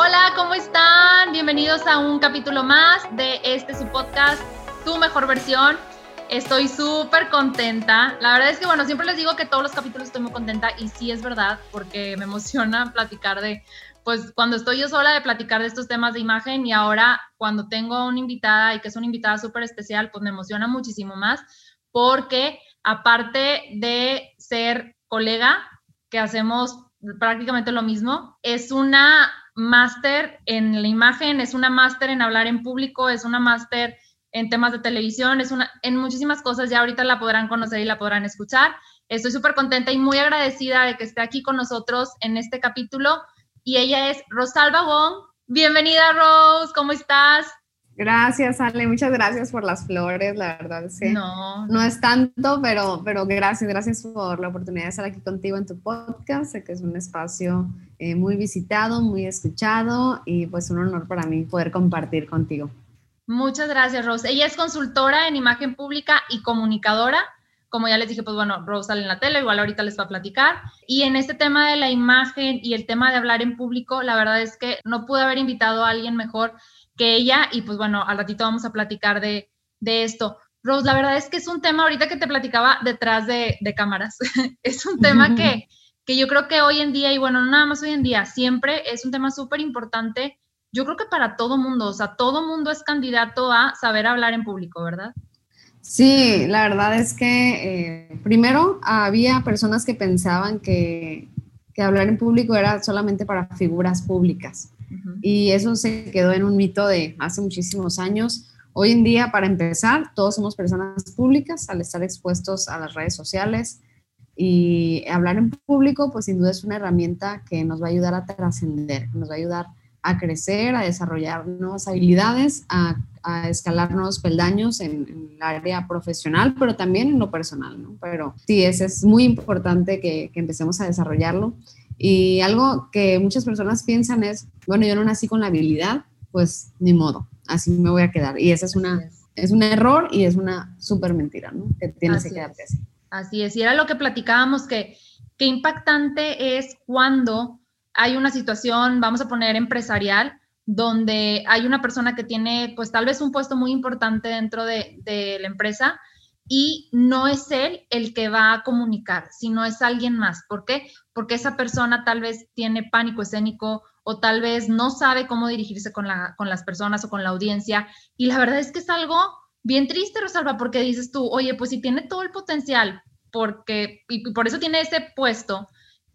Hola, ¿cómo están? Bienvenidos a un capítulo más de este su podcast, Tu Mejor Versión. Estoy súper contenta. La verdad es que, bueno, siempre les digo que todos los capítulos estoy muy contenta y sí es verdad porque me emociona platicar de, pues cuando estoy yo sola de platicar de estos temas de imagen y ahora cuando tengo una invitada y que es una invitada súper especial, pues me emociona muchísimo más porque aparte de ser colega, que hacemos prácticamente lo mismo, es una máster en la imagen, es una máster en hablar en público, es una máster en temas de televisión, es una, en muchísimas cosas, ya ahorita la podrán conocer y la podrán escuchar. Estoy súper contenta y muy agradecida de que esté aquí con nosotros en este capítulo y ella es Rosalba Wong. Bienvenida Rose, ¿cómo estás? Gracias, Ale, muchas gracias por las flores, la verdad es que no, no es tanto, pero, pero gracias, gracias por la oportunidad de estar aquí contigo en tu podcast, sé que es un espacio eh, muy visitado, muy escuchado y pues un honor para mí poder compartir contigo. Muchas gracias, Rose. Ella es consultora en imagen pública y comunicadora. Como ya les dije, pues bueno, Rose sale en la tele, igual ahorita les va a platicar. Y en este tema de la imagen y el tema de hablar en público, la verdad es que no pude haber invitado a alguien mejor que ella y pues bueno, al ratito vamos a platicar de, esto. Rose, la verdad es que es un tema ahorita que te platicaba detrás de, cámaras. es un tema que, que yo creo que hoy en día, y bueno, no nada más hoy en día, siempre es un tema súper importante. Yo creo que para todo mundo, o sea, todo mundo es candidato a saber hablar en público, ¿verdad? Sí, la verdad es que eh, primero había personas que pensaban que, que hablar en público era solamente para figuras públicas. Y eso se quedó en un mito de hace muchísimos años. Hoy en día, para empezar, todos somos personas públicas al estar expuestos a las redes sociales y hablar en público, pues sin duda es una herramienta que nos va a ayudar a trascender, nos va a ayudar a crecer, a desarrollar nuevas habilidades, a, escalar nuevos peldaños en, el área profesional, pero también en lo personal, ¿no? Pero sí, es, es muy importante que, que empecemos a desarrollarlo. Y algo que muchas personas piensan es, bueno, yo no nací con la habilidad, pues ni modo, así me voy a quedar. Y ese es, una, es un error y es una súper mentira, ¿no? Que tienes que quedarte así. Así es, y era lo que platicábamos, que qué impactante es cuando hay una situación, vamos a poner empresarial, donde hay una persona que tiene pues tal vez un puesto muy importante dentro de, de la empresa, y no es él el que va a comunicar, sino es alguien más. ¿Por qué? Porque esa persona tal vez tiene pánico escénico o tal vez no sabe cómo dirigirse con, la, con las personas o con la audiencia. Y la verdad es que es algo bien triste, Rosalba, porque dices tú, oye, pues si tiene todo el potencial, porque, y por eso tiene ese puesto,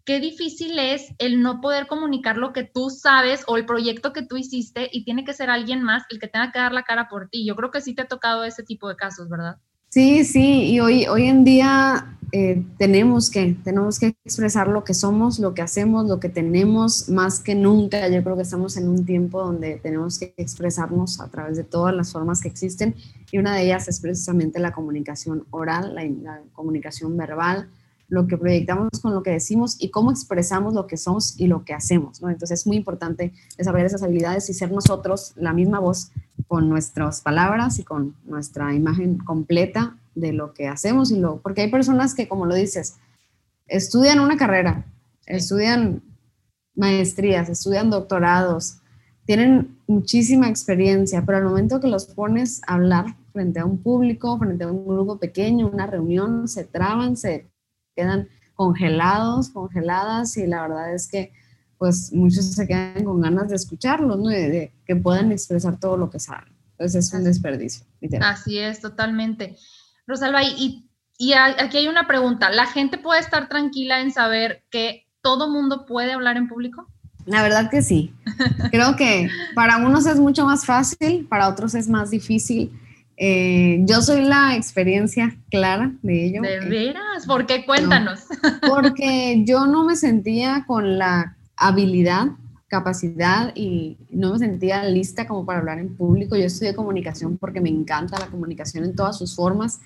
qué difícil es el no poder comunicar lo que tú sabes o el proyecto que tú hiciste y tiene que ser alguien más el que tenga que dar la cara por ti. Yo creo que sí te ha tocado ese tipo de casos, ¿verdad? Sí, sí, y hoy, hoy en día eh, tenemos, que, tenemos que expresar lo que somos, lo que hacemos, lo que tenemos, más que nunca. Yo creo que estamos en un tiempo donde tenemos que expresarnos a través de todas las formas que existen y una de ellas es precisamente la comunicación oral, la comunicación verbal, lo que proyectamos con lo que decimos y cómo expresamos lo que somos y lo que hacemos. Entonces es muy importante desarrollar esas habilidades y ser nosotros la misma voz con nuestras palabras y con nuestra imagen completa de lo que hacemos y lo porque hay personas que como lo dices estudian una carrera estudian maestrías estudian doctorados tienen muchísima experiencia pero al momento que los pones a hablar frente a un público frente a un grupo pequeño una reunión se traban se quedan congelados, congeladas y la verdad es que pues muchos se quedan con ganas de escucharlos, ¿no? De, que puedan expresar todo lo que saben. Entonces es un desperdicio. Así es, totalmente. Rosalba, y, y aquí hay una pregunta. ¿La gente puede estar tranquila en saber que todo mundo puede hablar en público? La verdad que sí. Creo que para unos es mucho más fácil, para otros es más difícil. Eh, yo soy la experiencia clara de ello. ¿De veras? ¿Por qué? Cuéntanos. porque yo no me sentía con la habilidad, capacidad y no me sentía lista como para hablar en público. Yo estudié comunicación porque me encanta la comunicación en todas sus formas,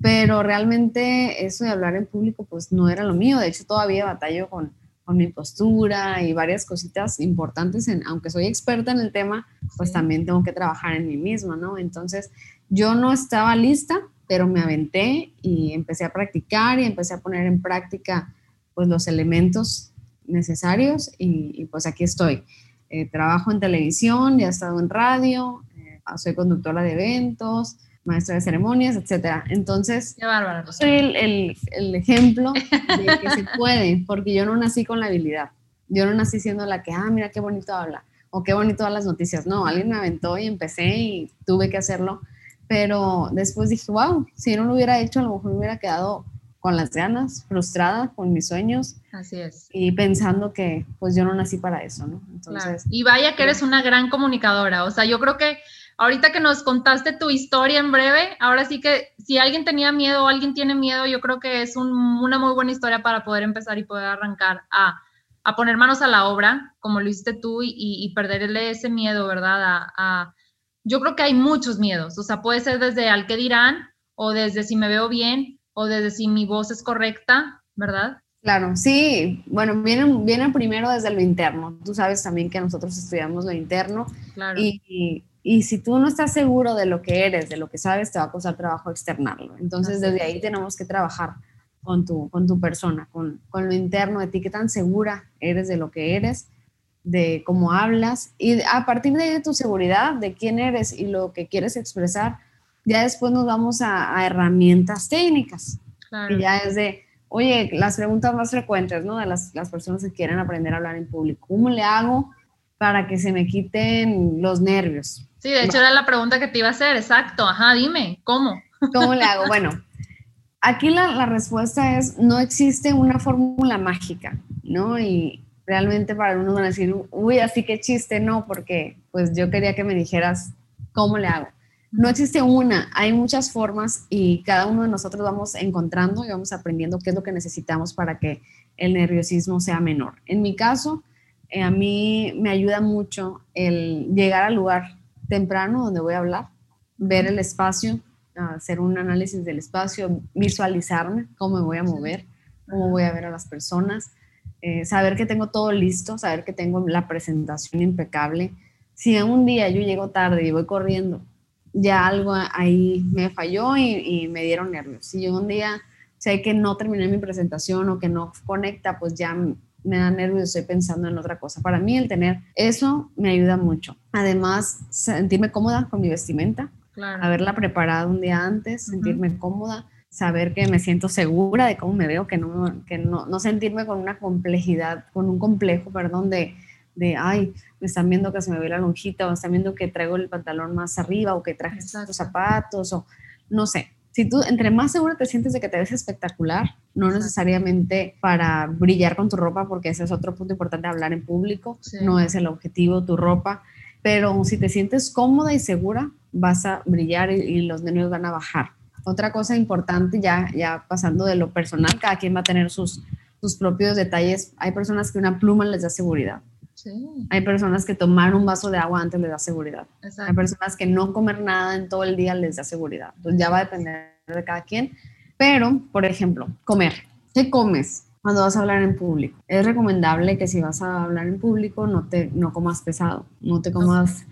pero realmente eso de hablar en público pues no era lo mío. De hecho, todavía batallo con, con mi postura y varias cositas importantes, en, aunque soy experta en el tema, pues también tengo que trabajar en mí misma, ¿no? Entonces, yo no estaba lista, pero me aventé y empecé a practicar y empecé a poner en práctica pues los elementos necesarios y, pues aquí estoy. eh, trabajo en televisión, ya he estado en radio, eh, soy conductora de eventos, maestra de ceremonias, etcétera. Entonces, bárbaro. soy el, el, el ejemplo de que se puede, porque yo no nací con la habilidad. Yo no nací siendo la que, ah, mira qué bonito habla, o qué bonito dan las noticias. No, alguien me aventó y empecé y tuve que hacerlo. Pero después dije, wow, si no lo hubiera hecho, a lo mejor me hubiera quedado con las ganas, frustrada con mis sueños Así es. y pensando que pues yo no nací para eso, ¿no? Claro. Entonces, Y vaya que eres una gran comunicadora. O sea, yo creo que ahorita que nos contaste tu historia en breve, ahora sí que si alguien tenía miedo o alguien tiene miedo, yo creo que es un- una muy buena historia para poder empezar y poder arrancar a, a poner manos a la obra, como lo hiciste tú, y, y perderle ese miedo, ¿verdad? A, a- yo creo que hay muchos miedos. O sea, puede ser desde al qué dirán, o desde si me veo bien, o desde si mi voz es correcta, ¿verdad? claro, sí, bueno, vienen, vienen primero desde lo interno. Tú sabes también que nosotros estudiamos lo interno Claro. y, y, y si tú no estás seguro de lo que eres, de lo que sabes, te va a costar trabajo externarlo. Entonces, Así desde es. ahí tenemos que trabajar con tu, con tu persona, con, con lo interno de ti, qué tan segura eres de lo que eres, de cómo hablas y a partir de ahí de tu seguridad, de quién eres y lo que quieres expresar, ya después nos vamos a, a herramientas técnicas. claro. Y ya es de, oye, las preguntas más frecuentes, ¿no? De las, las personas que quieren aprender a hablar en público. ¿Cómo le hago para que se me quiten los nervios? Sí, de hecho era la pregunta que te iba a hacer, exacto. Ajá, dime, ¿cómo? ¿Cómo le hago? Bueno, aquí la, la respuesta es, no existe una fórmula mágica, ¿no? Y realmente para algunos van a decir, uy, así que chiste, no, porque pues yo quería que me dijeras, ¿cómo le hago? No existe una, hay muchas formas y cada uno de nosotros vamos encontrando y vamos aprendiendo qué es lo que necesitamos para que el nerviosismo sea menor. En mi caso, eh, a mí me ayuda mucho el llegar al lugar temprano donde voy a hablar, ver el espacio, hacer un análisis del espacio, visualizarme cómo me voy a mover, cómo voy a ver a las personas, eh, saber que tengo todo listo, saber que tengo la presentación impecable. Si en un día yo llego tarde y voy corriendo, ya algo ahí me falló y, y me dieron nervios. Si yo un día sé que no terminé mi presentación o que no conecta, pues ya me da nervios, estoy pensando en otra cosa. Para mí el tener eso me ayuda mucho. Además, sentirme cómoda con mi vestimenta, Claro. haberla preparado un día antes, sentirme cómoda, saber que me siento segura de cómo me veo, que no, que no, no sentirme con una complejidad, con un complejo, perdón, de, de, ay, me están viendo que se me ve la lonjita, o están viendo que traigo el pantalón más arriba, o que traje Exacto. estos zapatos, o no sé. Si tú, entre más segura te sientes de que te ves espectacular, no Exacto. necesariamente para brillar con tu ropa, porque ese es otro punto importante, hablar en público, Sí. no es el objetivo tu ropa, pero si te sientes cómoda y segura, vas a brillar y, y los nervios van a bajar. Otra cosa importante, ya, ya pasando de lo personal, cada quien va a tener sus, sus propios detalles. Hay personas que una pluma les da seguridad. Sí, Hay personas que tomar un vaso de agua antes les da seguridad. Hay personas que no comer nada en todo el día les da seguridad. Entonces ya va a depender de cada quien. Pero, por ejemplo, comer. ¿Qué comes cuando vas a hablar en público? Es recomendable que si vas a hablar en público no te no comas pesado, no te comas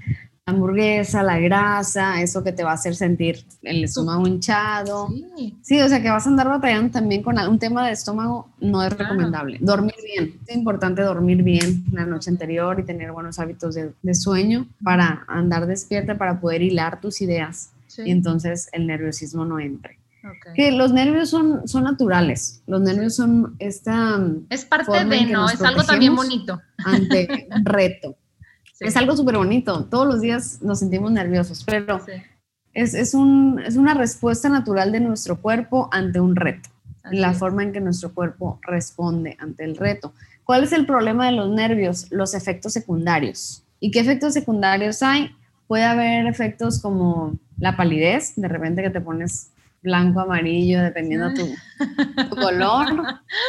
hamburguesa, la grasa, eso que te va a hacer sentir el estómago hinchado. Sí, Sí, o sea que vas a andar batallando también con un tema de estómago, no es Claro. recomendable. Dormir bien, es importante dormir bien la noche anterior y tener buenos hábitos de, de sueño para andar despierta, para poder hilar tus ideas sí. y entonces el nerviosismo no entre. Que los nervios son, son naturales, los nervios son esta Es parte de, ¿no? Es algo también bonito. ante reto. Sí, Es algo súper bonito, todos los días nos sentimos nerviosos, pero sí, es, es, un, es una respuesta natural de nuestro cuerpo ante un reto. así la es. forma en que nuestro cuerpo responde ante el reto. ¿Cuál es el problema de los nervios? Los efectos secundarios. ¿Y qué efectos secundarios hay? Puede haber efectos como la palidez, de repente que te pones blanco, amarillo, dependiendo tu, tu color,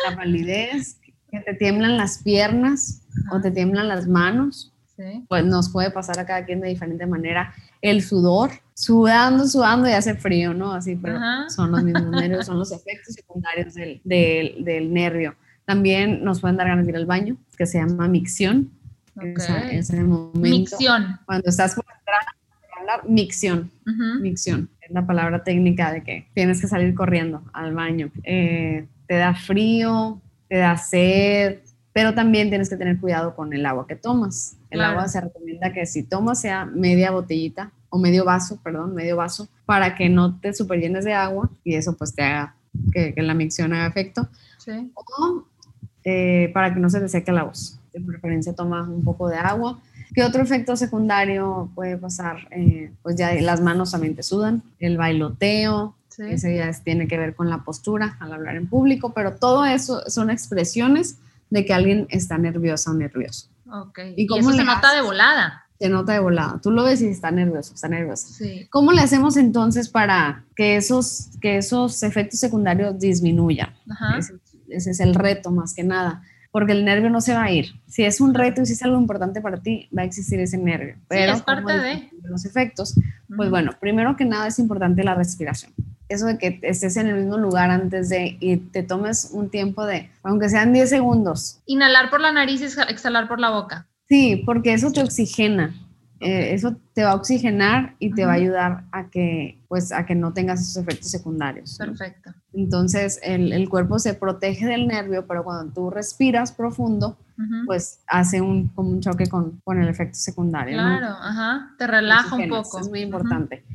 la palidez, que te tiemblan las piernas o te tiemblan las manos, Sí, pues nos puede pasar a cada quien de diferente manera. El sudor, sudando, sudando y hace frío, ¿no? Así, pero Ajá. son los mismos nervios, son los efectos secundarios del, del, del nervio. También nos pueden dar ganas de ir al baño, que se llama micción. ok. Esa- ese momento. Micción. Cuando estás por entrar a hablar, micción. Ujú. Micción es la palabra técnica de que tienes que salir corriendo al baño. Eh, te da frío, te da sed, pero también tienes que tener cuidado con el agua que tomas. El agua se recomienda que si tomas sea media botellita o medio vaso, perdón, medio vaso, para que no te superllenes de agua y eso pues te haga que, la micción haga efecto. Sí. O eh, para que no se te seque la voz. De preferencia toma un poco de agua. ¿Qué otro efecto secundario puede pasar? Eh, pues ya las manos también te sudan, el bailoteo, ese ya tiene que ver con la postura al hablar en público, pero todo eso son expresiones de que alguien está nerviosa o nervioso. Ok. ¿Y, cómo eso se nota de volada. Se nota de volada. Tú lo ves y está nervioso, está nervioso. Sí. ¿Cómo le hacemos entonces para que esos, que esos efectos secundarios disminuyan? Ese, ese, es el reto más que nada porque el nervio no se va a ir. Si es un reto y si es algo importante para ti, va a existir ese nervio. Pero es parte de los efectos, pues bueno, primero que nada es importante la respiración. Eso de que estés en el mismo lugar antes de y te tomes un tiempo de, aunque sean 10 segundos. Inhalar por la nariz y exhalar por la boca. Sí, porque eso te oxigena. Eh, eso te va a oxigenar y te va a ayudar a que, pues, a que no tengas esos efectos secundarios. Perfecto. Entonces, el, el, cuerpo se protege del nervio, pero cuando tú respiras profundo, pues hace un, como un choque con, con el efecto secundario. Claro, ajá. Te relaja un poco. Es muy importante.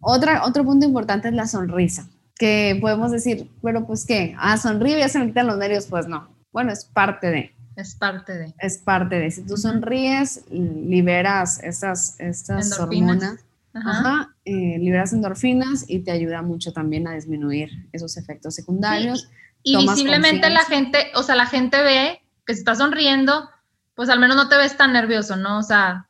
Otra, otro punto importante es la sonrisa, que podemos decir, pero pues qué, ah, sonrío y ya se me quitan los nervios, pues no. Bueno, es parte de. Es parte de. Es parte de. Si tú sonríes, liberas estas, estas hormonas. Ajá. Eh, liberas endorfinas y te ayuda mucho también a disminuir esos efectos secundarios. y, visiblemente la gente, o sea, la gente ve que si estás sonriendo, pues al menos no te ves tan nervioso, ¿no? O sea,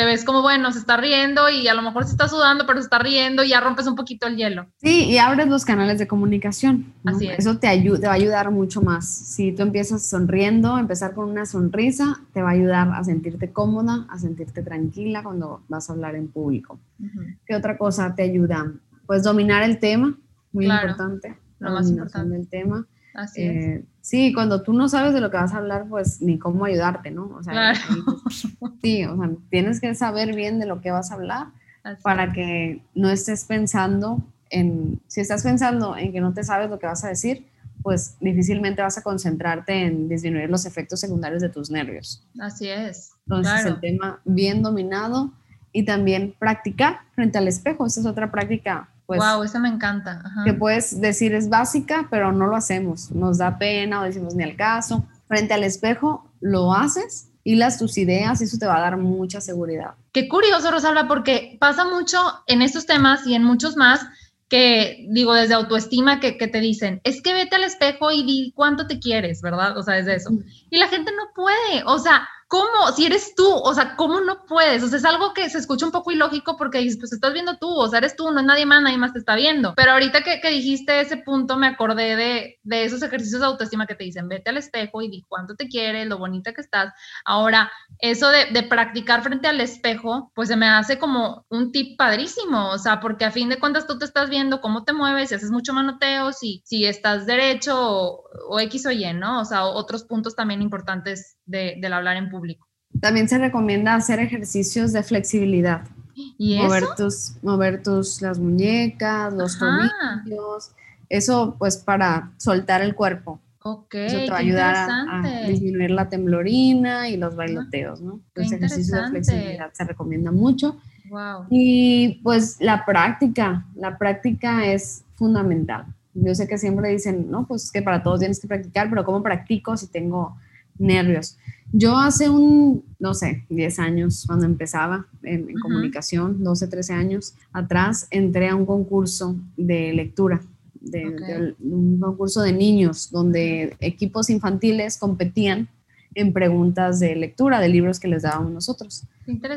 te ves como, bueno, se está riendo y a lo mejor se está sudando, pero se está riendo y ya rompes un poquito el hielo. Sí, y abres los canales de comunicación. Así es. Eso te, ayuda, te va a ayudar mucho más. Si tú empiezas sonriendo, empezar con una sonrisa, te va a ayudar a sentirte cómoda, a sentirte tranquila cuando vas a hablar en público. ¿Qué otra cosa te ayuda? Pues dominar el tema, muy importante. Lo más importante del tema. Así es. Eh, sí, cuando tú no sabes de lo que vas a hablar, pues ni cómo ayudarte, ¿no? O sea, pues, sí, o sea, tienes que saber bien de lo que vas a hablar para que no estés pensando en, si estás pensando en que no te sabes lo que vas a decir, pues difícilmente vas a concentrarte en disminuir los efectos secundarios de tus nervios. Así es. Entonces, el tema bien dominado y también practicar frente al espejo. Esa es otra práctica wow, pues, eso me encanta. Que puedes decir es básica, pero no lo hacemos. Nos da pena o decimos ni al caso. Frente al espejo lo haces y las tus ideas y eso te va a dar mucha seguridad. Qué curioso, Rosalba, porque pasa mucho en estos temas y en muchos más que digo desde autoestima que, que, te dicen, es que vete al espejo y di cuánto te quieres, ¿verdad? O sea, es eso. Y la gente no puede, o sea, ¿Cómo? Si eres tú, o sea, ¿cómo no puedes? O sea, es algo que se escucha un poco ilógico porque dices, pues estás viendo tú, o sea, eres tú, no es nadie más, nadie más te está viendo. Pero ahorita que, que dijiste ese punto, me acordé de, de, esos ejercicios de autoestima que te dicen, vete al espejo y di cuánto te quieres, lo bonita que estás. Ahora, eso de, de practicar frente al espejo, pues se me hace como un tip padrísimo, o sea, porque a fin de cuentas tú te estás viendo cómo te mueves, si haces mucho manoteo, si, si estás derecho o, o X o Y, ¿no? O sea, otros puntos también importantes de, del hablar en público. También se recomienda hacer ejercicios de flexibilidad. ¿Y mover eso? Tus, mover tus, las muñecas, los tobillos. Eso pues para soltar el cuerpo. Ok, Eso te va a ayudar a, disminuir la temblorina y los bailoteos, ¿no? Los ejercicios de flexibilidad se recomienda mucho. Wow. Y pues la práctica, la práctica es fundamental. Yo sé que siempre dicen, no, pues que para todos tienes que practicar, pero ¿cómo practico si tengo nervios. Yo hace un, no sé, 10 años, cuando empezaba en, comunicación, 12, 13 años atrás, entré a un concurso de lectura, de, un concurso de niños, donde equipos infantiles competían en preguntas de lectura de libros que les dábamos nosotros.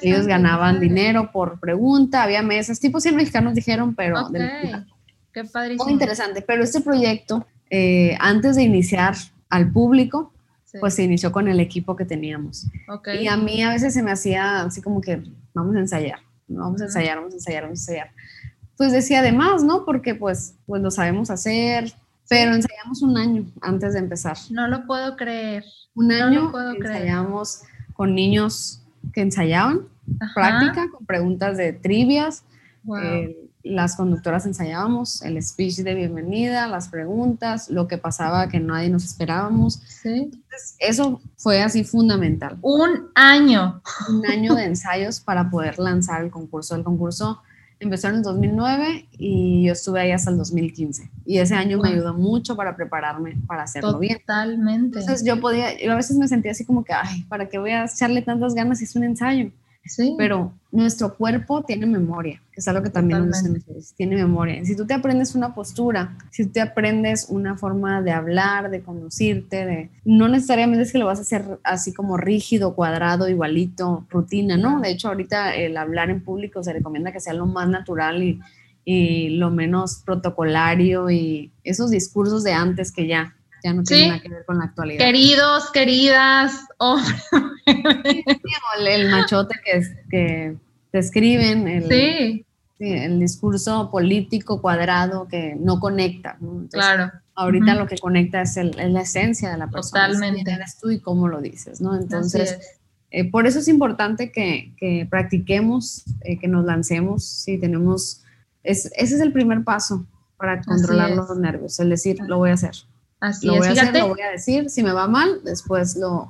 Ellos ganaban dinero por pregunta, había mesas, tipo 100 mexicanos dijeron, pero de lectura. Qué. Muy interesante, pero este proyecto, eh, antes de iniciar al público, pues se inició con el equipo que teníamos. Y a mí a veces se me hacía así como que vamos a ensayar, vamos a ensayar, vamos a ensayar, vamos a ensayar. Pues decía además, ¿no? Porque pues, pues lo sabemos hacer, pero ensayamos un año antes de empezar. No lo puedo creer. Un año ensayamos con niños que ensayaban, práctica, con preguntas de trivias, las conductoras ensayábamos el speech de bienvenida, las preguntas, lo que pasaba que nadie nos esperábamos. Entonces, eso fue así fundamental. Un año. Un año de ensayos para poder lanzar el concurso. El concurso empezó en el 2009 y yo estuve ahí hasta el 2015. Y ese año me ayudó mucho para prepararme para hacerlo bien. Totalmente. Entonces yo podía, yo a veces me sentía así como que, ay, ¿para qué voy a echarle tantas ganas si es un ensayo? Pero nuestro cuerpo tiene memoria, que es algo que también nos tiene memoria. Si tú te aprendes una postura, si tú te aprendes una forma de hablar, de conducirte, de, no necesariamente es que lo vas a hacer así como rígido, cuadrado, igualito, rutina, ¿no? De hecho, ahorita el hablar en público se recomienda que sea lo más natural y, y lo menos protocolario y esos discursos de antes que ya ya no tiene nada que ver con la actualidad. Queridos, queridas, el, machote que, que te escriben, el, sí. el discurso político cuadrado que no conecta. claro. Ahorita lo que conecta es, el, la esencia de la persona. Totalmente. eres tú y cómo lo dices, ¿no? Entonces, eh, por eso es importante que, que practiquemos, eh, que nos lancemos, si tenemos, es, ese es el primer paso para controlar los nervios, el decir, lo voy a hacer. Así lo voy a hacer, lo voy a decir, si me va mal, después lo,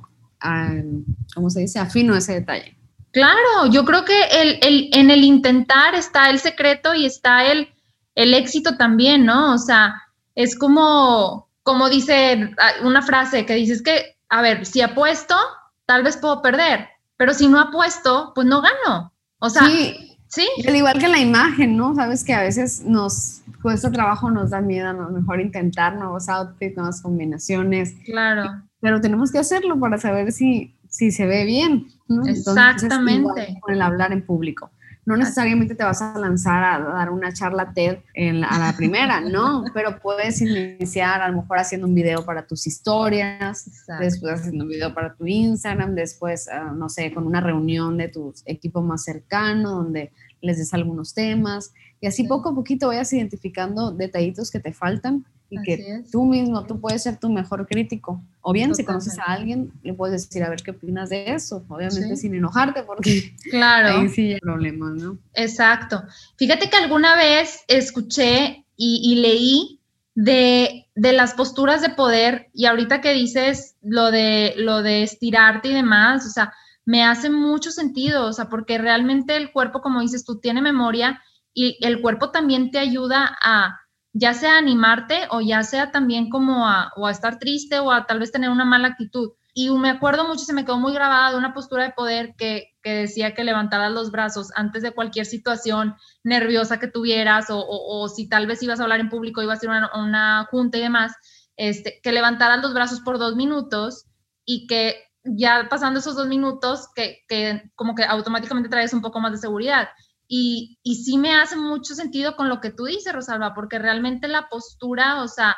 ¿cómo se dice? Afino ese detalle. Claro, yo creo que el, el, en el intentar está el secreto y está el, el éxito también, ¿no? O sea, es como, como dice una frase que dices que, a ver, si apuesto, tal vez puedo perder, pero si no apuesto, pues no gano. O sea, sí. ¿sí? Al igual que la imagen, ¿no? Sabes que a veces nos cuesta trabajo, nos da miedo, a lo mejor intentar nuevos outfits, nuevas combinaciones. Claro. Pero tenemos que hacerlo para saber si, si se ve bien. Exactamente. con el hablar en público. No necesariamente te vas a lanzar a dar una charla TED en a la primera, no, pero puedes iniciar a lo mejor haciendo un video para tus historias, después haciendo un video para tu Instagram, después, ah, no sé, con una reunión de tu equipo más cercano donde les des algunos temas y así poco a poquito vayas identificando detallitos que te faltan y que tú mismo, tú puedes ser tu mejor crítico. O bien, si conoces a alguien, le puedes decir, a ver qué opinas de eso, obviamente sin enojarte, porque claro. ahí sí hay problemas, ¿no? Exacto. Fíjate que alguna vez escuché y, leí de, de, las posturas de poder y ahorita que dices lo de, lo de estirarte y demás, o sea, me hace mucho sentido, o sea, porque realmente el cuerpo, como dices tú, tiene memoria y el cuerpo también te ayuda a ya sea animarte o ya sea también como a, o a estar triste o a tal vez tener una mala actitud. Y me acuerdo mucho, se me quedó muy grabada de una postura de poder que, que decía que levantaras los brazos antes de cualquier situación nerviosa que tuvieras o, o, si tal vez ibas a hablar en público, ibas a hacer una, una junta y demás, este, que levantaras los brazos por dos minutos y que ya pasando esos dos minutos, que, que como que automáticamente traes un poco más de seguridad. Y, y sí me hace mucho sentido con lo que tú dices, Rosalba, porque realmente la postura, o sea,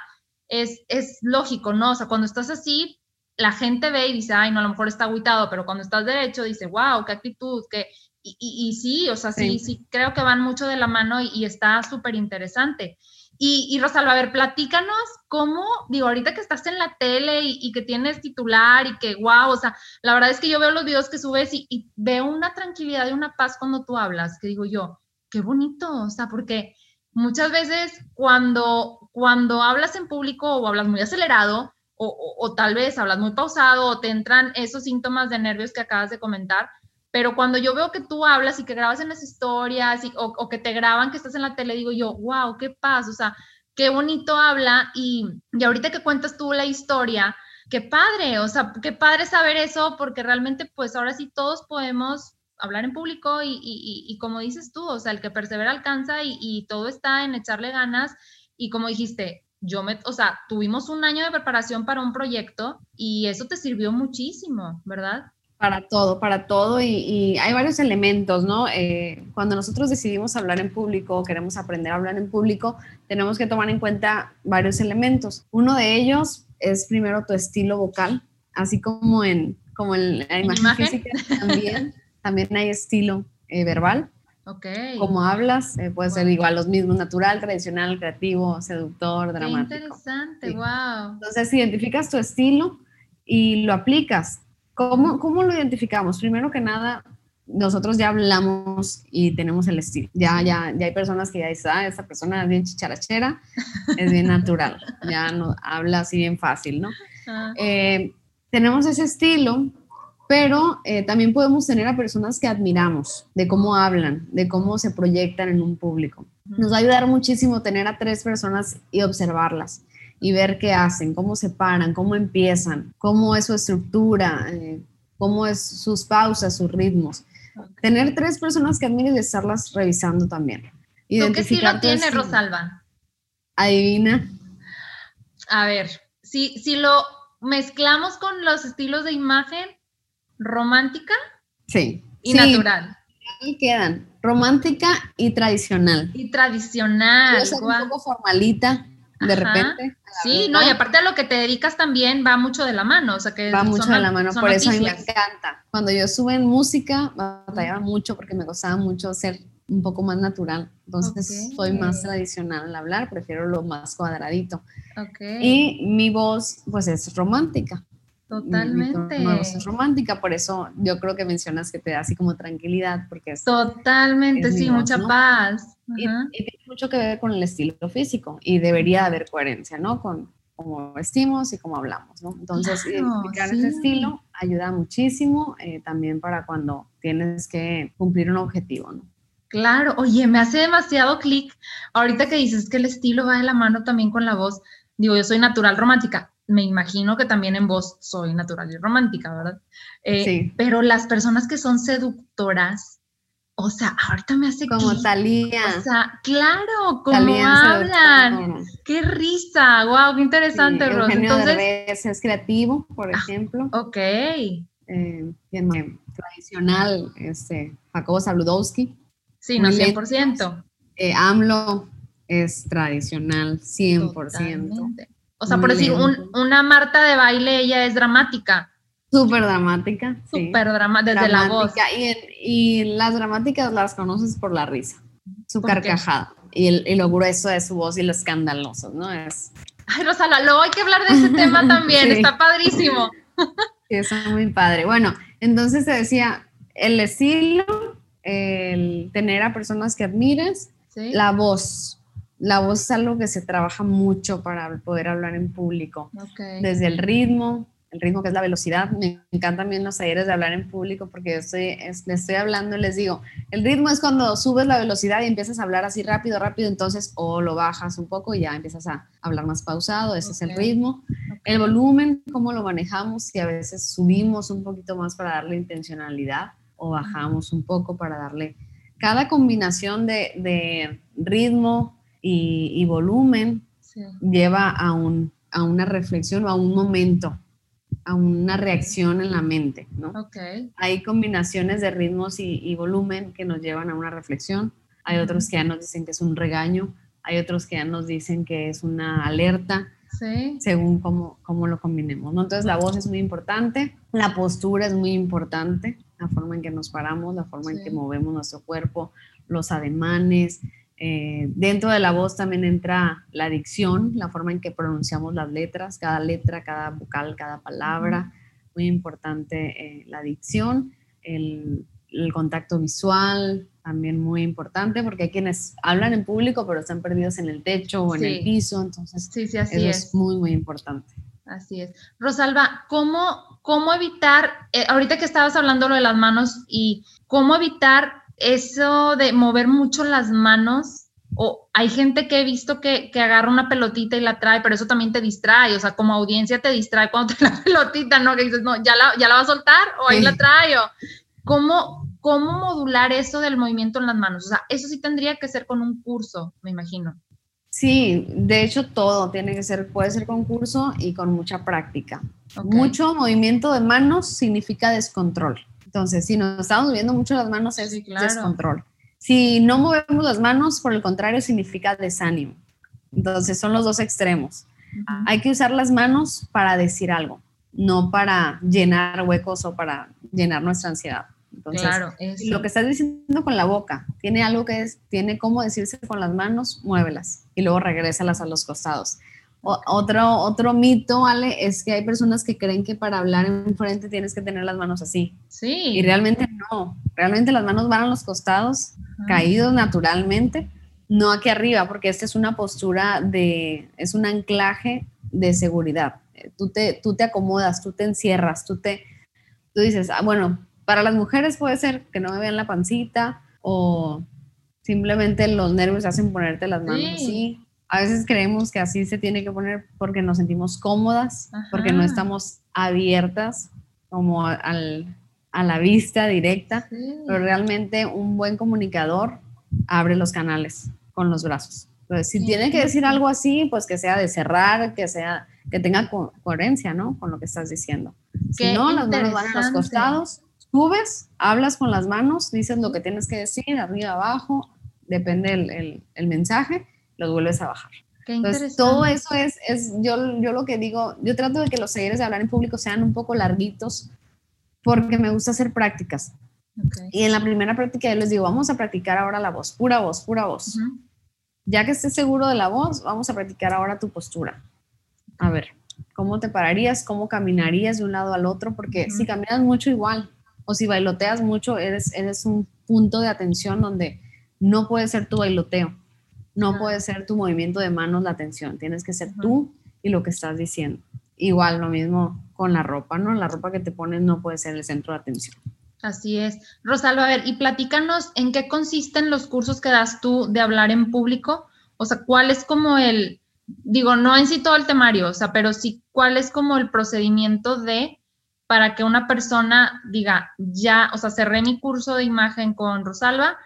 es, es lógico, ¿no? O sea, cuando estás así, la gente ve y dice, ay, no, a lo mejor está aguitado, pero cuando estás derecho, dice, wow, qué actitud, qué... Y, y, sí, o sea, sí, sí, creo que van mucho de la mano y, y está súper interesante. Y, y Rosalba, a ver, platícanos cómo, digo, ahorita que estás en la tele y, que tienes titular y que, wow, o sea, la verdad es que yo veo los videos que subes y, veo una tranquilidad y una paz cuando tú hablas, que digo yo, qué bonito, o sea, porque muchas veces cuando, cuando hablas en público o hablas muy acelerado o, o tal vez hablas muy pausado o te entran esos síntomas de nervios que acabas de comentar, pero cuando yo veo que tú hablas y que grabas en las historias o, que te graban que estás en la tele, digo yo, wow, qué paz, o sea, qué bonito habla y, y ahorita que cuentas tú la historia, qué padre, o sea, qué padre saber eso porque realmente pues ahora sí todos podemos hablar en público y, y, y como dices tú, o sea, el que persevera alcanza y, todo está en echarle ganas y como dijiste, yo me, o sea, tuvimos un año de preparación para un proyecto y eso te sirvió muchísimo, ¿verdad? Para todo, para todo. Y, hay varios elementos, ¿no? Eh, cuando nosotros decidimos hablar en público, queremos aprender a hablar en público, tenemos que tomar en cuenta varios elementos. Uno de ellos es primero tu estilo vocal, así como en, como en la imagen, física también, también hay estilo eh, verbal. Okay. Como hablas, eh, puede ser igual los mismos, natural, tradicional, creativo, seductor, dramático. Qué interesante, wow. Entonces, identificas tu estilo y lo aplicas ¿Cómo, ¿Cómo, lo identificamos? Primero que nada, nosotros ya hablamos y tenemos el estilo. Ya, ya, ya hay personas que ya dicen, ah, esta persona es bien chicharachera, es bien natural, ya no habla así bien fácil, ¿no? Ah. Eh, tenemos ese estilo, pero eh, también podemos tener a personas que admiramos, de cómo hablan, de cómo se proyectan en un público. Nos va a ayudar muchísimo tener a tres personas y observarlas y ver qué hacen, cómo se paran, cómo empiezan, cómo es su estructura, eh, cómo es sus pausas, sus ritmos. Tener tres personas que admires y estarlas revisando también. ¿Tú qué estilo tiene Rosalba? Adivina. A ver, si, si lo mezclamos con los estilos de imagen, romántica sí. y natural. Ahí quedan, romántica y tradicional. Y tradicional. un poco formalita, de repente. Sí, no, y aparte a lo que te dedicas también va mucho de la mano, o sea que va mucho de la mano, por eso a mí me encanta. Cuando yo estuve en música, batallaba mucho porque me gustaba mucho ser un poco más natural, entonces soy más tradicional al hablar, prefiero lo más cuadradito. Y mi voz, pues es romántica. Totalmente. Mi, voz es romántica, por eso yo creo que mencionas que te da así como tranquilidad, porque es... Totalmente, sí, mucha paz. Y, tiene mucho que ver con el estilo físico y debería haber coherencia, ¿no? Con cómo vestimos y cómo hablamos, ¿no? Entonces, identificar ese estilo ayuda muchísimo eh, también para cuando tienes que cumplir un objetivo, ¿no? Claro, oye, me hace demasiado clic ahorita que dices que el estilo va de la mano también con la voz. Digo, yo soy natural romántica, me imagino que también en voz soy natural y romántica, ¿verdad? Eh, sí. Pero las personas que son seductoras, o sea, ahorita me hace como Talía. O sea, claro, como hablan. Qué risa, wow, qué interesante, sí, Entonces, es creativo, por ah, ejemplo. ok. Eh, tradicional, este, Jacobo Saludowski. Sí, no, 100%. Eh, AMLO es tradicional, 100%. O sea, por decir, una Marta de baile, ella es dramática. Súper dramática. Súper dramática, desde la voz. Y, las dramáticas las conoces por la risa, su carcajada y, el, y, lo grueso de su voz y lo escandaloso, ¿no? Es... Ay, Rosala, luego hay que hablar de ese tema también, está padrísimo. Sí, eso es muy padre. Bueno, entonces te decía, el estilo, el tener a personas que admires, la voz. La voz es algo que se trabaja mucho para poder hablar en público. Desde el ritmo, el ritmo que es la velocidad. Me encantan también los talleres de hablar en público porque yo estoy, les estoy hablando y les digo, el ritmo es cuando subes la velocidad y empiezas a hablar así rápido, rápido, entonces o lo bajas un poco y ya empiezas a hablar más pausado, ese es el ritmo. El volumen, cómo lo manejamos, si a veces subimos un poquito más para darle intencionalidad o bajamos un poco para darle... Cada combinación de, ritmo y, volumen lleva a, un, a una reflexión o a un momento a una reacción en la mente, ¿no? Okay. Hay combinaciones de ritmos y, volumen que nos llevan a una reflexión. Hay otros que ya nos dicen que es un regaño, hay otros que ya nos dicen que es una alerta, sí. según cómo, cómo lo combinemos, ¿no? Entonces la voz es muy importante, la postura es muy importante, la forma en que nos paramos, la forma en que movemos nuestro cuerpo, los ademanes, eh, dentro de la voz también entra la dicción, la forma en que pronunciamos las letras, cada letra, cada vocal, cada palabra. Muy importante eh, la dicción, el, contacto visual, también muy importante, porque hay quienes hablan en público pero están perdidos en el techo o en el piso, entonces sí, sí, así es. muy, muy importante. Así es. Rosalba, ¿cómo, cómo evitar, eh, ahorita que estabas hablando lo de las manos y cómo evitar eso de mover mucho las manos, o hay gente que he visto que, agarra una pelotita y la trae, pero eso también te distrae, o sea, como audiencia te distrae cuando te la pelotita, ¿no? Que dices, no, ya la, ya la va a soltar o ahí la trae, o ¿cómo, ¿cómo modular eso del movimiento en las manos? O sea, eso sí tendría que ser con un curso, me imagino. Sí, de hecho todo tiene que ser, puede ser con curso y con mucha práctica. Mucho movimiento de manos significa descontrol. Entonces, si nos estamos moviendo mucho las manos es descontrol. Si no movemos las manos, por el contrario, significa desánimo. Entonces, son los dos extremos. Hay que usar las manos para decir algo, no para llenar huecos o para llenar nuestra ansiedad. Entonces, claro, lo que estás diciendo con la boca, tiene algo que es, tiene cómo decirse con las manos, muévelas y luego regrésalas a los costados. Otro, otro mito, ¿vale? Es que hay personas que creen que para hablar en frente tienes que tener las manos así. Sí. Y realmente no. Realmente las manos van a los costados, caídos naturalmente, no aquí arriba, porque esta es una postura de, es un anclaje de seguridad. Tú te, tú te acomodas, tú te encierras, tú te, tú dices, ah, bueno, para las mujeres puede ser que no me vean la pancita o simplemente los nervios hacen ponerte las manos así a veces creemos que así se tiene que poner porque nos sentimos cómodas, porque no estamos abiertas como al, a la vista directa, pero realmente un buen comunicador abre los canales con los brazos. Entonces, si tiene que decir algo así, pues que sea de cerrar, que sea que tenga coherencia, ¿no? Con lo que estás diciendo. si no, las manos van a los costados, subes, hablas con las manos, dices lo que tienes que decir, arriba, abajo, depende el, el mensaje los vuelves a bajar. Entonces, todo eso es, es yo, yo lo que digo, yo trato de que los talleres de hablar en público sean un poco larguitos porque me gusta hacer prácticas. Y en la primera práctica yo les digo, vamos a practicar ahora la voz, pura voz, pura voz. Ya que estés seguro de la voz, vamos a practicar ahora tu postura. A ver, ¿cómo te pararías? ¿Cómo caminarías de un lado al otro? Porque si caminas mucho igual, o si bailoteas mucho, eres, eres un punto de atención donde no puede ser tu bailoteo no puede ser tu movimiento de manos la atención, tienes que ser tú y lo que estás diciendo. Igual lo mismo con la ropa, ¿no? La ropa que te pones no puede ser el centro de atención. Así es. Rosalba, a ver, y platícanos en qué consisten los cursos que das tú de hablar en público. O sea, ¿cuál es como el, digo, no en sí todo el temario, o sea, pero sí cuál es como el procedimiento de para que una persona diga, ya, o sea, cerré mi curso de imagen con Rosalba,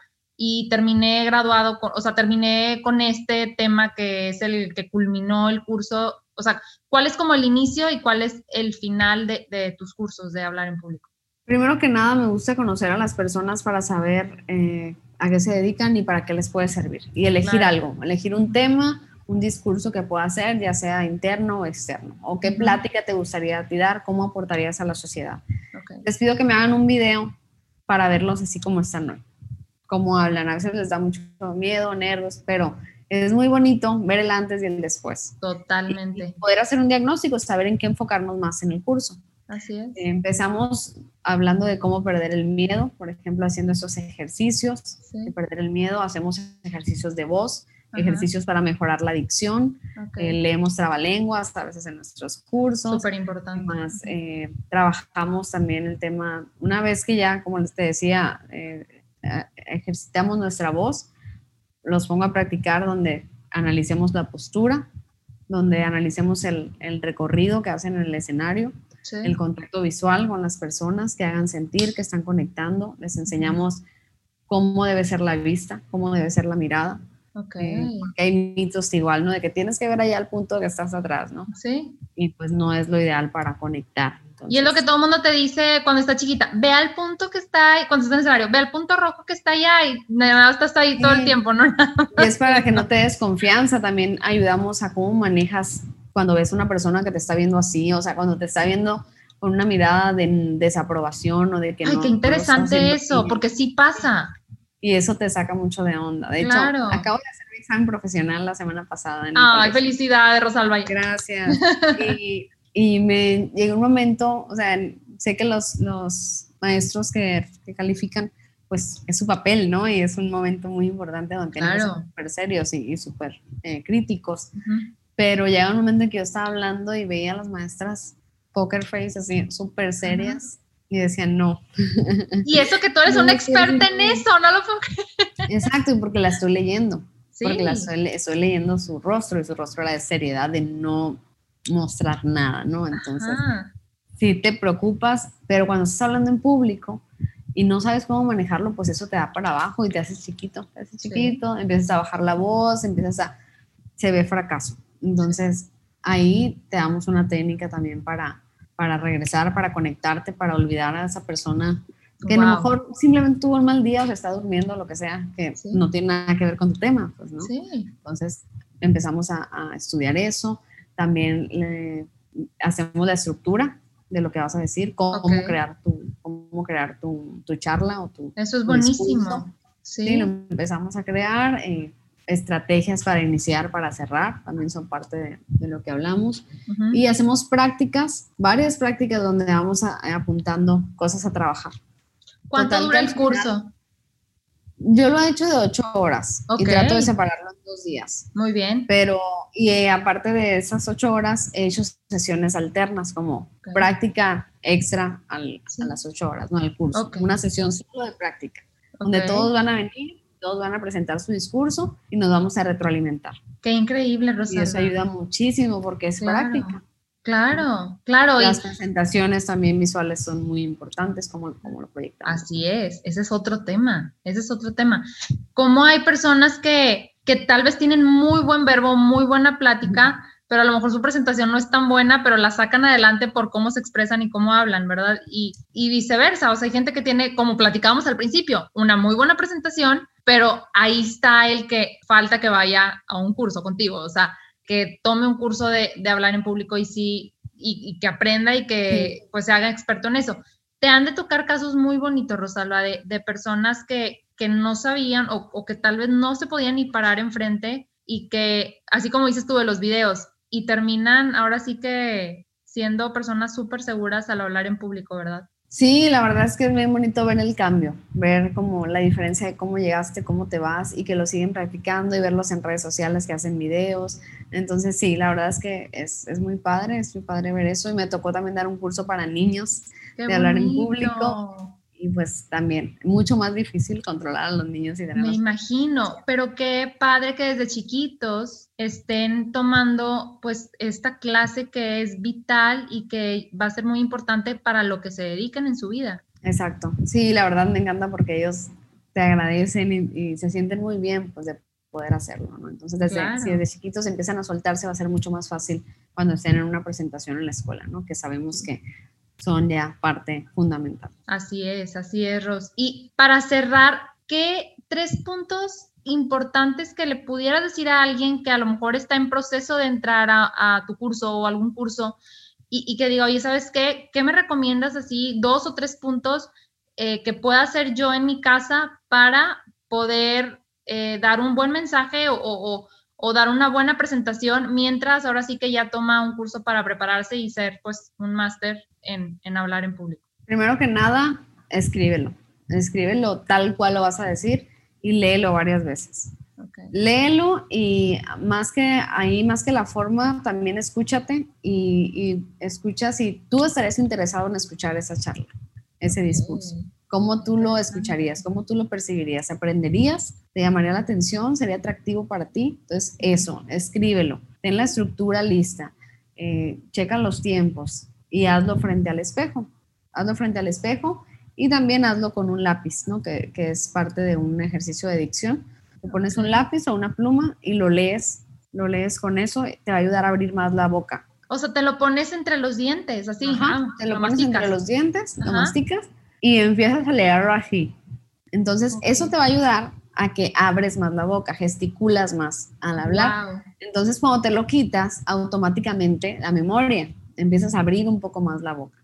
y terminé graduado, con, o sea, terminé con este tema que es el que culminó el curso. O sea, ¿cuál es como el inicio y cuál es el final de, tus cursos de hablar en público? Primero que nada, me gusta conocer a las personas para saber eh, a qué se dedican y para qué les puede servir. Y elegir algo, elegir un tema, un discurso que pueda hacer, ya sea interno o externo. O qué plática te gustaría tirar, cómo aportarías a la sociedad. Les pido que me hagan un video para verlos así como están hoy cómo hablan. A veces les da mucho miedo, nervios, pero es muy bonito ver el antes y el después. Totalmente. poder hacer un diagnóstico, saber en qué enfocarnos más en el curso. Así es. empezamos hablando de cómo perder el miedo, por ejemplo, haciendo esos ejercicios de perder el miedo. Hacemos ejercicios de voz, ejercicios para mejorar la dicción. Eh, leemos trabalenguas a veces en nuestros cursos. Súper importante. Más, eh, trabajamos también el tema, una vez que ya, como les te decía, eh, ejercitamos nuestra voz, los pongo a practicar donde analicemos la postura, donde analicemos el, recorrido que hacen en el escenario, el contacto visual con las personas, que hagan sentir que están conectando, les enseñamos cómo debe ser la vista, cómo debe ser la mirada. Okay. Eh, hay mitos igual, ¿no? De que tienes que ver allá al punto que estás atrás, ¿no? Sí. Y pues no es lo ideal para conectar y es lo que todo el mundo te dice cuando está chiquita, ve al punto que está ahí, cuando estás en escenario, ve al punto rojo que está allá y nada estás ahí todo el tiempo, ¿no? Y es para que no te des confianza, también ayudamos a cómo manejas cuando ves una persona que te está viendo así, o sea, cuando te está viendo con una mirada de desaprobación o de que Ay, qué interesante eso, porque sí pasa. Y eso te saca mucho de onda. De hecho, acabo de hacer mi examen profesional la semana pasada. Ay, felicidades, Rosalba. Gracias. Y y me llega un momento, o sea, sé que los, los maestros que, que, califican, pues es su papel, ¿no? Y es un momento muy importante donde tienen que ser súper serios y, súper eh, críticos. Pero llega un momento en que yo estaba hablando y veía a las maestras poker face así, súper serias. Y decían, no. Y eso que tú eres una experta en eso, no lo puedo Exacto, porque la estoy leyendo. Porque la estoy, estoy, leyendo su rostro y su rostro era de seriedad, de no mostrar nada, ¿no? Entonces, si te preocupas, pero cuando estás hablando en público y no sabes cómo manejarlo, pues eso te da para abajo y te haces chiquito, te haces chiquito, empiezas a bajar la voz, empiezas a... se ve fracaso. Entonces, ahí te damos una técnica también para, para regresar, para conectarte, para olvidar a esa persona que a lo mejor simplemente tuvo un mal día o se está durmiendo, lo que sea, que no tiene nada que ver con tu tema, pues, ¿no? Sí. Entonces empezamos a, a, estudiar eso, también hacemos la estructura de lo que vas a decir, cómo, crear, tu, cómo crear tu, tu, charla o tu... Eso es buenísimo. Sí. lo empezamos a crear. Eh, estrategias para iniciar, para cerrar, también son parte de, lo que hablamos. Y hacemos prácticas, varias prácticas donde vamos apuntando cosas a trabajar. ¿Cuánto dura el curso? Yo lo he hecho de ocho horas y trato de separarlo en dos días. Muy bien. Pero, y eh, aparte de esas ocho horas, he hecho sesiones alternas como práctica extra a las ocho horas, no al curso. Una sesión solo de práctica, donde todos van a venir, todos van a presentar su discurso y nos vamos a retroalimentar. Qué increíble, Rosalba. Y eso ayuda muchísimo porque es práctica. Claro, claro. Las presentaciones también visuales son muy importantes, como, como lo proyectamos. Así es, ese es otro tema, ese es otro tema. Como hay personas que, que tal vez tienen muy buen verbo, muy buena plática, pero a lo mejor su presentación no es tan buena, pero la sacan adelante por cómo se expresan y cómo hablan, ¿verdad? Y, y viceversa, o sea, hay gente que tiene, como platicábamos al principio, una muy buena presentación, pero ahí está el que falta que vaya a un curso contigo, o sea, que tome un curso de, hablar en público y sí, y, que aprenda y que pues se haga experto en eso. Te han de tocar casos muy bonitos, Rosalba, de, de personas que, que no sabían o, o, que tal vez no se podían ni parar enfrente y que, así como dices tú de los videos, y terminan ahora sí que siendo personas súper seguras al hablar en público, ¿verdad? Sí, la verdad es que es muy bonito ver el cambio, ver como la diferencia de cómo llegaste, cómo te vas y que lo siguen practicando y verlos en redes sociales que hacen videos. Entonces sí, la verdad es que es, es muy padre, es muy padre ver eso. Y me tocó también dar un curso para niños de hablar en público y pues también mucho más difícil controlar a los niños y Me imagino, pero qué padre que desde chiquitos estén tomando pues esta clase que es vital y que va a ser muy importante para lo que se dediquen en su vida. Exacto, sí, la verdad me encanta porque ellos te agradecen y, se sienten muy bien pues de poder hacerlo, ¿no? Entonces, desde, si desde chiquitos empiezan a soltarse, va a ser mucho más fácil cuando estén en una presentación en la escuela, ¿no? Que sabemos que son ya parte fundamental. Así es, así es, Ros. Y para cerrar, ¿qué tres puntos importantes que le pudieras decir a alguien que a lo mejor está en proceso de entrar a, tu curso o algún curso y, que diga, oye, ¿sabes qué? ¿Qué me recomiendas así? Dos o tres puntos eh, que pueda hacer yo en mi casa para poder eh, dar un buen mensaje o, dar una buena presentación mientras ahora sí que ya toma un curso para prepararse y ser pues un máster en, hablar en público? Primero que nada, escríbelo. Escríbelo tal cual lo vas a decir y léelo varias veces. Léelo y más que ahí, más que la forma, también escúchate y, escucha si tú estarías interesado en escuchar esa charla, ese discurso. ¿Cómo tú lo escucharías? ¿Cómo tú lo percibirías? ¿Aprenderías? ¿Te llamaría la atención? ¿Sería atractivo para ti? Entonces, eso, escríbelo. Ten la estructura lista. Eh, checa los tiempos y hazlo frente al espejo. Hazlo frente al espejo y también hazlo con un lápiz, ¿no? que, que es parte de un ejercicio de dicción. Te pones un lápiz o una pluma y lo lees, lo lees con eso, te va a ayudar a abrir más la boca. O sea, te lo pones entre los dientes, así. Ajá, te lo, pones entre los dientes, lo masticas y empiezas a leerlo así. Entonces, eso te va a ayudar a que abres más la boca, gesticulas más al hablar. Entonces, cuando te lo quitas, automáticamente la memoria empiezas a abrir un poco más la boca.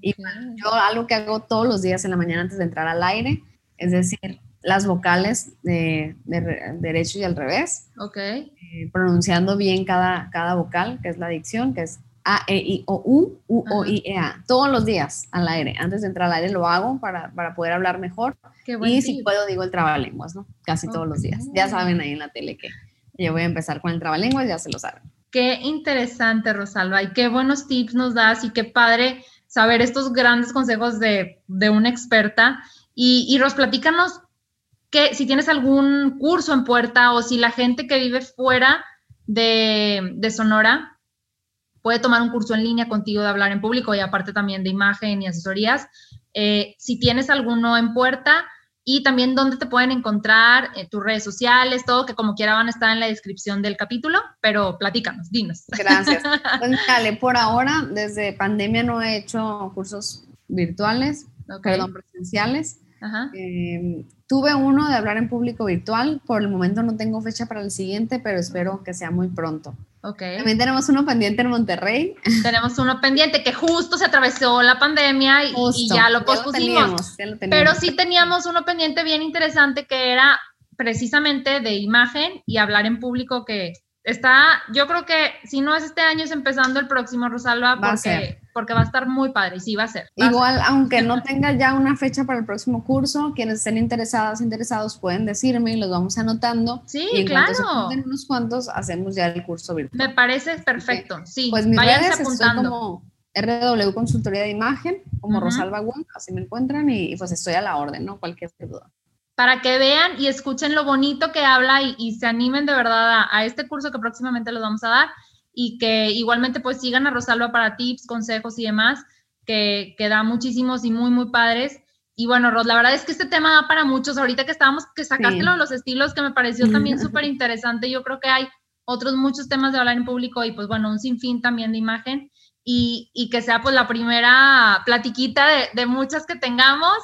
Y yo algo que hago todos los días en la mañana antes de entrar al aire, es decir, las vocales de, derecho y al revés, okay. Eh, pronunciando bien cada, cada vocal, que es la dicción, que es A, E, I, O, U, U, O, I, E, A. Todos los días al aire. Antes de entrar al aire lo hago para, para poder hablar mejor. y si puedo digo el trabalenguas, ¿no? Casi todos los días. Ya saben ahí en la tele que yo voy a empezar con el trabalenguas, ya se lo saben. Qué interesante, Rosalba, y qué buenos tips nos das y qué padre saber estos grandes consejos de, una experta. Y, y Ros, platícanos que si tienes algún curso en puerta o si la gente que vive fuera de, Sonora puede tomar un curso en línea contigo de hablar en público y aparte también de imagen y asesorías. Eh, si tienes alguno en puerta, y también dónde te pueden encontrar, eh, tus redes sociales, todo, que como quiera van a estar en la descripción del capítulo, pero platícanos, dinos. Gracias. Pues dale, por ahora, desde pandemia no he hecho cursos virtuales, perdón, presenciales. Em, tuve uno de hablar en público virtual, por el momento no tengo fecha para el siguiente, pero espero que sea muy pronto. Okay. También tenemos uno pendiente en Monterrey. Tenemos uno pendiente que justo se atravesó la pandemia y, ya lo pospusimos. Pero sí teníamos uno pendiente bien interesante que era precisamente de imagen y hablar en público que está, yo creo que si no es este año, es empezando el próximo, Rosalba, porque, porque va a estar muy padre, y sí va a ser. Igual, aunque no tenga ya una fecha para el próximo curso, quienes estén interesadas, interesados, pueden decirme y los vamos anotando. Sí, y en claro. Cuanto unos cuantos, hacemos ya el curso virtual. Me parece perfecto, sí. Pues mis redes apuntando. estoy como RW Consultoría de Imagen, como Rosalba Wong, así me encuentran, y, y pues estoy a la orden, ¿no? Cualquier duda para que vean y escuchen lo bonito que habla y, se animen de verdad a, este curso que próximamente los vamos a dar y que igualmente pues sigan a Rosalba para tips, consejos y demás, que, que da muchísimos y muy, muy padres. Y bueno, Ros, la verdad es que este tema da para muchos. Ahorita que estábamos, que sacaste los estilos, que me pareció también súper interesante. Yo creo que hay otros muchos temas de hablar en público y pues bueno, un sinfín también de imagen. Y, y que sea pues la primera platiquita de, de muchas que tengamos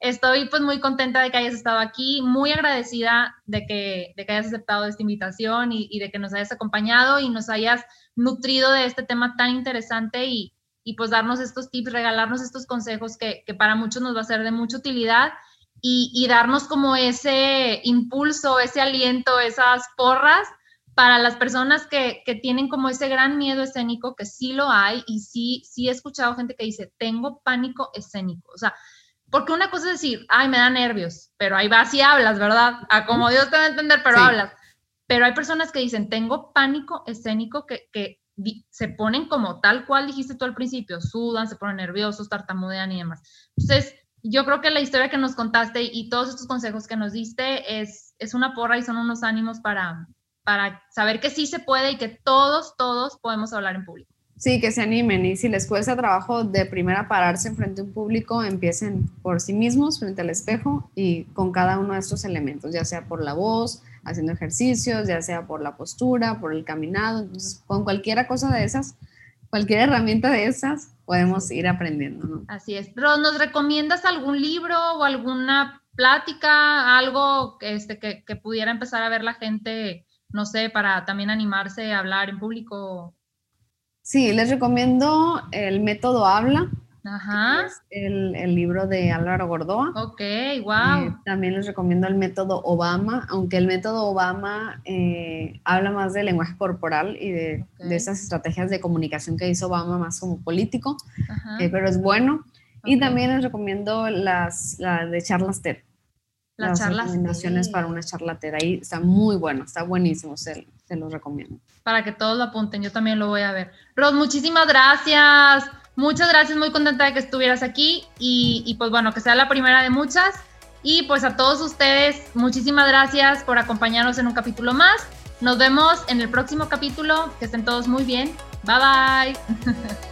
Estoy pues muy contenta de que hayas estado aquí, muy agradecida de que, de que hayas aceptado esta invitación y, de que nos hayas acompañado y nos hayas nutrido de este tema tan interesante y, y pues darnos estos tips, regalarnos estos consejos que, que, para muchos nos va a ser de mucha utilidad y, y darnos como ese impulso, ese aliento, esas porras para las personas que, que, tienen como ese gran miedo escénico, que sí lo hay y sí, sí he escuchado gente que dice, tengo pánico escénico. O sea, porque una cosa es decir, ay, me da nervios, pero ahí vas y hablas, ¿verdad? A como Dios te va a entender, pero hablas. Pero hay personas que dicen, tengo pánico escénico que, que se ponen como tal cual dijiste tú al principio, sudan, se ponen nerviosos, tartamudean y demás. Entonces, yo creo que la historia que nos contaste y todos estos consejos que nos diste es, es una porra y son unos ánimos para, para saber que sí se puede y que todos, todos podemos hablar en público. Sí, que se animen y si les cuesta trabajo de primera pararse frente a un público, empiecen por sí mismos frente al espejo y con cada uno de estos elementos, ya sea por la voz, haciendo ejercicios, ya sea por la postura, por el caminado, entonces con cualquier cosa de esas, cualquier herramienta de esas, podemos ir aprendiendo. Así es. Pero ¿nos recomiendas algún libro o alguna plática, algo este, que, que pudiera empezar a ver la gente, no sé, para también animarse a hablar en público? Sí, les recomiendo el método Habla. Ajá. el, libro de Álvaro Gordoa. Ok, wow. Eh, también les recomiendo el método Obama, aunque el método Obama eh, habla más de lenguaje corporal y de, esas estrategias de comunicación que hizo Obama más como político, eh, pero es bueno. Y también les recomiendo las, de charlas TED. Las, charlas recomendaciones para una charla TED. Ahí está muy bueno, está buenísimo. Se, se los recomiendo. Para que todos lo apunten, yo también lo voy a ver. Ros, muchísimas gracias. Muchas gracias, muy contenta de que estuvieras aquí y, y pues bueno, que sea la primera de muchas. Y pues a todos ustedes, muchísimas gracias por acompañarnos en un capítulo más. Nos vemos en el próximo capítulo. Que estén todos muy bien. Bye bye.